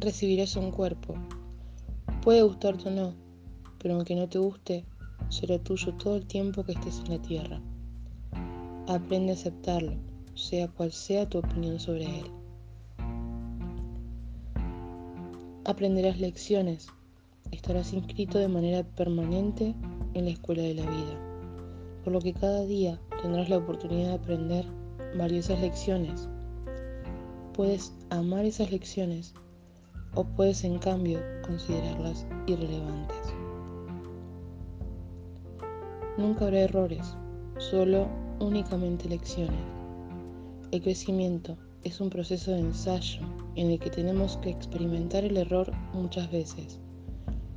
recibirás un cuerpo. Puede gustarte o no, pero aunque no te guste, será tuyo todo el tiempo que estés en la tierra. Aprende a aceptarlo, sea cual sea tu opinión sobre él. Aprenderás lecciones, estarás inscrito de manera permanente en la escuela de la vida, por lo que cada día tendrás la oportunidad de aprender valiosas lecciones. Puedes amar esas lecciones o puedes en cambio considerarlas irrelevantes. Nunca habrá errores, solo únicamente lecciones. El crecimiento es un proceso de ensayo en el que tenemos que experimentar el error muchas veces.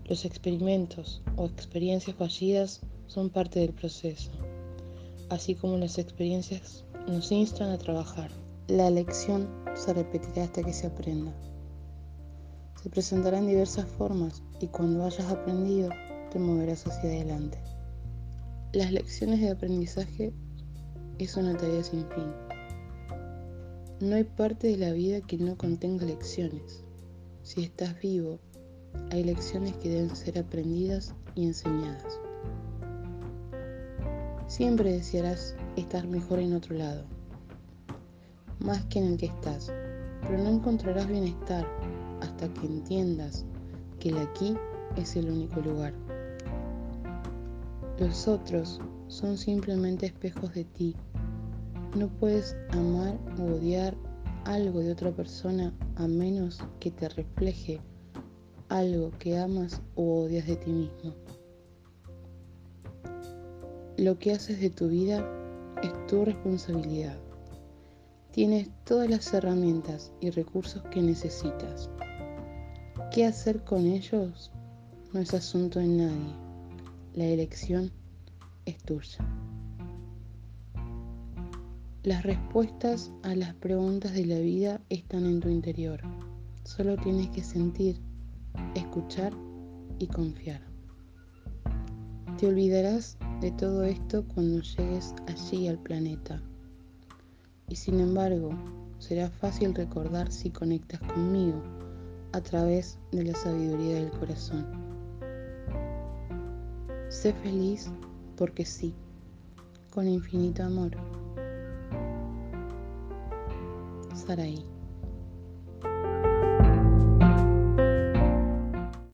Los experimentos o experiencias fallidas son parte del proceso, así como las experiencias nos instan a trabajar. La lección se repetirá hasta que se aprenda. Se presentará en diversas formas y cuando hayas aprendido te moverás hacia adelante. Las lecciones de aprendizaje es una tarea sin fin. No hay parte de la vida que no contenga lecciones. Si estás vivo, hay lecciones que deben ser aprendidas y enseñadas. Siempre desearás estar mejor en otro lado, más que en el que estás, pero no encontrarás bienestar hasta que entiendas que el aquí es el único lugar. Los otros son simplemente espejos de ti. No puedes amar o odiar algo de otra persona a menos que te refleje algo que amas o odias de ti mismo. Lo que haces de tu vida es tu responsabilidad. Tienes todas las herramientas y recursos que necesitas. ¿Qué hacer con ellos? No es asunto de nadie. La elección es tuya. Las respuestas a las preguntas de la vida están en tu interior. Solo tienes que sentir, escuchar y confiar. Te olvidarás de todo esto cuando llegues allí al planeta. Y sin embargo, será fácil recordar si conectas conmigo a través de la sabiduría del corazón. Sé feliz porque sí, con infinito amor. Saraí.